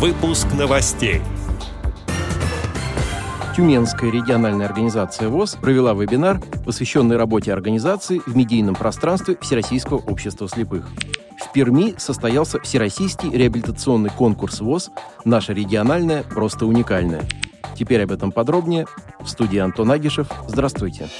Выпуск новостей. Тюменская региональная организация ВОЗ провела вебинар, посвященный работе организации в медийном пространстве Всероссийского общества слепых. В Перми состоялся Всероссийский реабилитационный конкурс ВОЗ «Наша региональная просто уникальная». Теперь об этом подробнее. В студии Антон Агишев. Здравствуйте.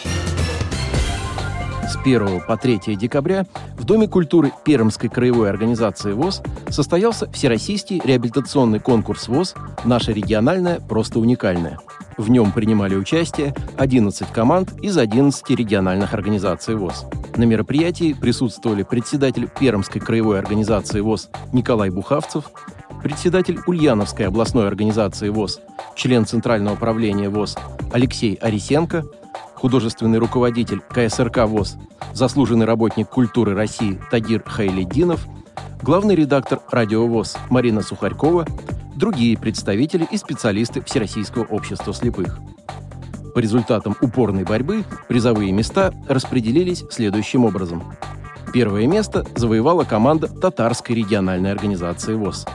С 1 по 3 декабря в Доме культуры Пермской краевой организации ВОЗ состоялся Всероссийский реабилитационный конкурс ВОЗ «Наша региональная просто уникальная». В нем принимали участие 11 команд из 11 региональных организаций ВОЗ. На мероприятии присутствовали председатель Пермской краевой организации ВОЗ Николай Бухавцев, председатель Ульяновской областной организации ВОЗ, член Центрального управления ВОЗ Алексей Арисенко, художественный руководитель КСРК ВОЗ, заслуженный работник культуры России Тагир Хайледдинов, главный редактор «Радио ВОЗ» Марина Сухарькова, другие представители и специалисты Всероссийского общества слепых. По результатам упорной борьбы призовые места распределились следующим образом. Первое место завоевала команда Татарской региональной организации ВОЗ.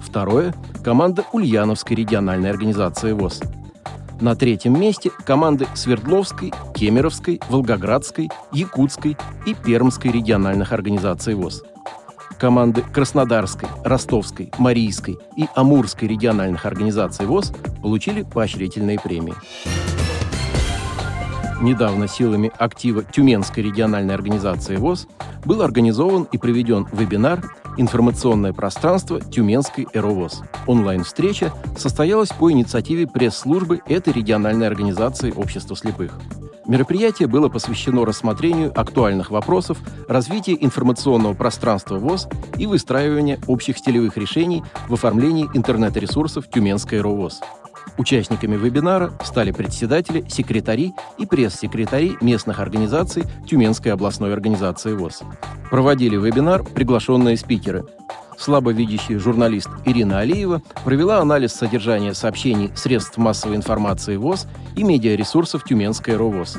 Второе – команда Ульяновской региональной организации ВОЗ. На третьем месте команды Свердловской, Кемеровской, Волгоградской, Якутской и Пермской региональных организаций ВОЗ. Команды Краснодарской, Ростовской, Марийской и Амурской региональных организаций ВОЗ получили поощрительные премии. Недавно силами актива Тюменской региональной организации ВОЗ был организован и проведен вебинар «Информационное пространство Тюменской Эровоз». Онлайн-встреча состоялась по инициативе пресс-службы этой региональной организации общества слепых. Мероприятие было посвящено рассмотрению актуальных вопросов развития информационного пространства ВОЗ и выстраивания общих стилевых решений в оформлении интернет-ресурсов Тюменской РОВОЗ. Участниками вебинара стали председатели, секретари и пресс-секретари местных организаций Тюменской областной организации ВОЗ. Проводили вебинар приглашенные спикеры. Слабовидящий журналист Ирина Алиева провела анализ содержания сообщений средств массовой информации ВОЗ и медиаресурсов Тюменской РОВОЗ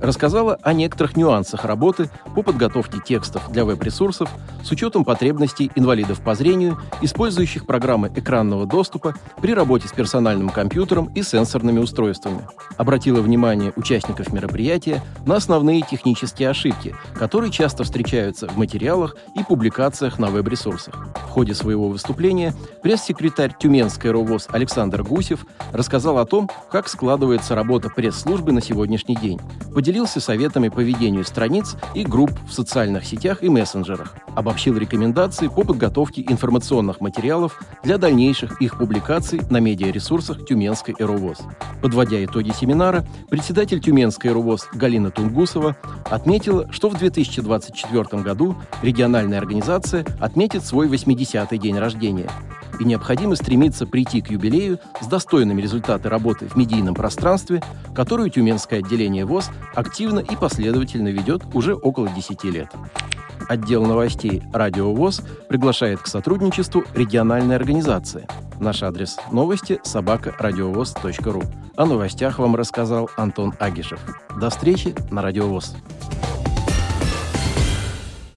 рассказала о некоторых нюансах работы по подготовке текстов для веб-ресурсов с учетом потребностей инвалидов по зрению, использующих программы экранного доступа при работе с персональным компьютером и сенсорными устройствами. Обратила внимание участников мероприятия на основные технические ошибки, которые часто встречаются в материалах и публикациях на веб-ресурсах. Ходе своего выступления пресс-секретарь Тюменской РОВОЗ Александр Гусев рассказал о том, как складывается работа пресс-службы на сегодняшний день поделился советами по ведению страниц и групп в социальных сетях и мессенджерах, обобщил рекомендации по подготовке информационных материалов для дальнейших их публикаций на медиаресурсах Тюменской Эровоз. Подводя итоги семинара, председатель Тюменской Эровоз Галина Тунгусова отметила, что в 2024 году региональная организация отметит свой 80-й день рождения – и необходимо стремиться прийти к юбилею с достойными результатами работы в медийном пространстве, которую Тюменское отделение ВОЗ активно и последовательно ведет уже около 10 лет. Отдел новостей «Радио ВОЗ» приглашает к сотрудничеству региональной организации. Наш адрес новости – собакарадиовоз.ру. О новостях вам рассказал Антон Агишев. До встречи на «Радио ВОЗ».